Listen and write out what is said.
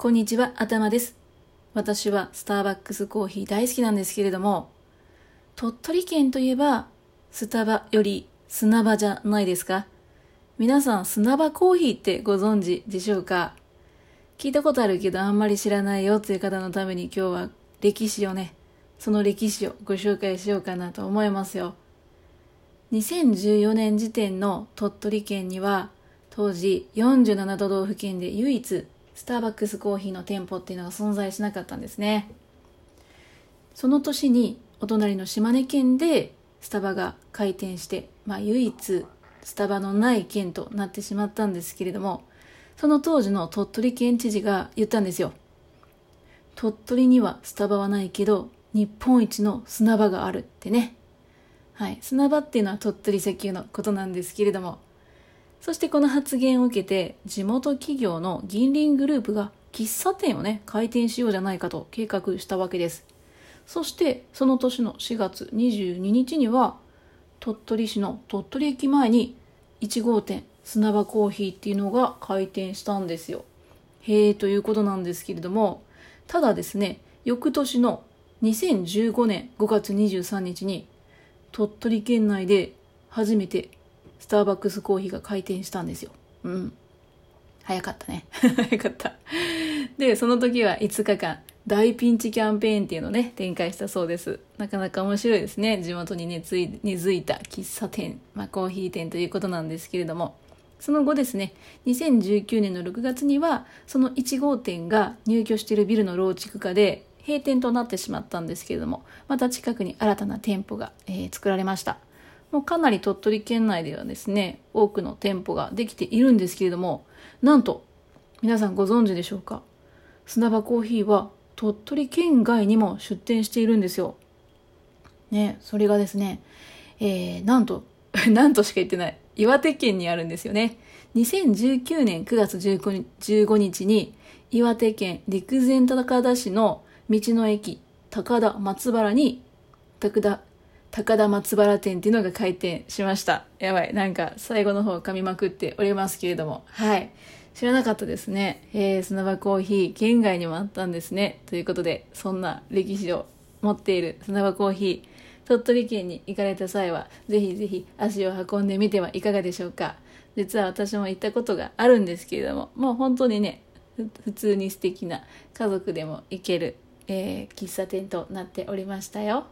こんにちは、頭です。私はスターバックスコーヒー大好きなんですけれども、鳥取県といえば、スタバより砂場じゃないですか皆さん、砂場コーヒーってご存知でしょうか？聞いたことあるけどあんまり知らないよっていう方のために今日は歴史をね、その歴史をご紹介しようかなと思いますよ。2014年時点の鳥取県には、当時47都道府県で唯一スターバックスコーヒーの店舗っていうのが存在しなかったんですね。その年にお隣の島根県でスタバが開店して、まあ唯一スタバのない県となってしまったんですけれども、その当時の鳥取県知事が言ったんですよ。鳥取にはスタバはないけど、日本一の砂場があるってね。はい。砂場っていうのは鳥取石油のことなんですけれども、そしてこの発言を受けて、地元企業の銀輪グループが喫茶店をね、開店しようじゃないかと計画したわけです。そして、その年の4月22日には、鳥取市の鳥取駅前に1号店、砂場コーヒーっていうのが開店したんですよ。へえ、ということなんですけれども、ただですね、翌年の2015年5月23日に、鳥取県内で初めてスターバックスコーヒーが開店したんですよ。うん。早かったね。早かった。で、その時は5日間、大ピンチキャンペーンっていうのをね、展開したそうです。なかなか面白いですね。地元に根付い根付いた喫茶店、まあコーヒー店ということなんですけれども。その後ですね、2019年の6月には、その1号店が入居しているビルの老築化で閉店となってしまったんですけれども、また近くに新たな店舗が、えー、作られました。もうかなり鳥取県内ではですね、多くの店舗ができているんですけれども、なんと、皆さんご存知でしょうか？砂場コーヒーは鳥取県外にも出店しているんですよ。ね、それがですね、えー、なんと、なんとしか言ってない。岩手県にあるんですよね。2019年9月15日に、岩手県陸前高田市の道の駅、高田松原に、高田高田松原店っていうのが開店しました。やばい。なんか最後の方噛みまくっておりますけれども。はい。知らなかったですね。えー、砂場コーヒー、県外にもあったんですね。ということで、そんな歴史を持っている砂場コーヒー、鳥取県に行かれた際は、ぜひぜひ足を運んでみてはいかがでしょうか。実は私も行ったことがあるんですけれども、もう本当にね、普通に素敵な家族でも行ける、えー、喫茶店となっておりましたよ。